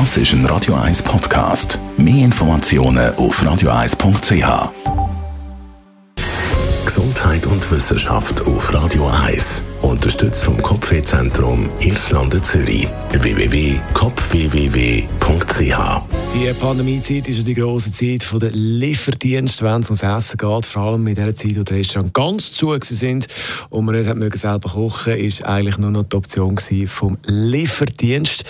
Das ist ein Radio 1 Podcast. Mehr Informationen auf radio1.ch. Gesundheit und Wissenschaft auf Radio 1. Unterstützt vom Kopfwehzentrum Irlande Zürich. www.kopfwww.ch die Pandemiezeit ist die grosse Zeit der Lieferdienst, wenn es ums Essen geht. Vor allem in der Zeit, wo die Restaurants ganz zu sind und man nicht hat selber kochen ist eigentlich nur noch die Option vom Lieferdienst.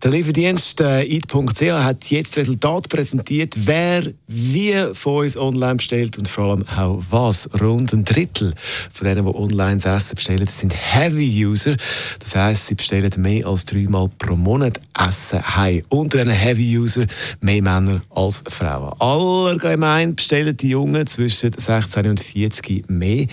Der Lieferdienst äh, IT.ch hat jetzt das Resultat präsentiert, wer wie von uns online bestellt und vor allem auch was. Rund ein Drittel von denen, die online das Essen bestellen, sind Heavy-User. Das heisst, sie bestellen mehr als dreimal pro Monat Essen heim. Unter den Heavy-User mehr Männer als Frauen. Allgemein bestellen die Jungen zwischen 16 und 40 mehr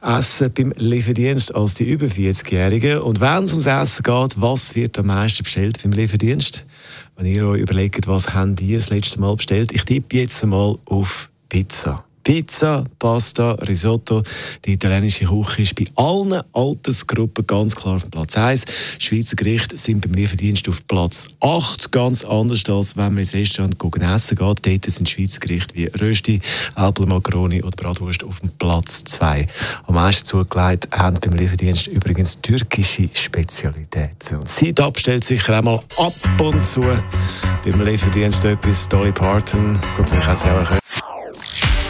Essen beim Lieferdienst als die über 40-Jährigen. Und wenn es ums Essen geht, was wird am meisten bestellt beim Lieferdienst? Wenn ihr euch überlegt, was habt ihr das letzte Mal bestellt? Ich tippe jetzt mal auf Pizza. Pizza, Pasta, Risotto. Die italienische Küche ist bei allen Altersgruppen ganz klar auf Platz 1. Schweizer Gerichte sind beim Lieferdienst auf Platz 8. Ganz anders als wenn man ins Restaurant gucken essen geht. Dort sind Schweizer Gerichte wie Rösti, Äpfel, Macaroni oder Bratwurst auf dem Platz 2. Am meisten zugelegt haben beim Lieferdienst übrigens türkische Spezialitäten. Und sie bestellt sicher einmal ab und zu beim Lieferdienst etwas. Dolly Parton, gut, vielleicht auch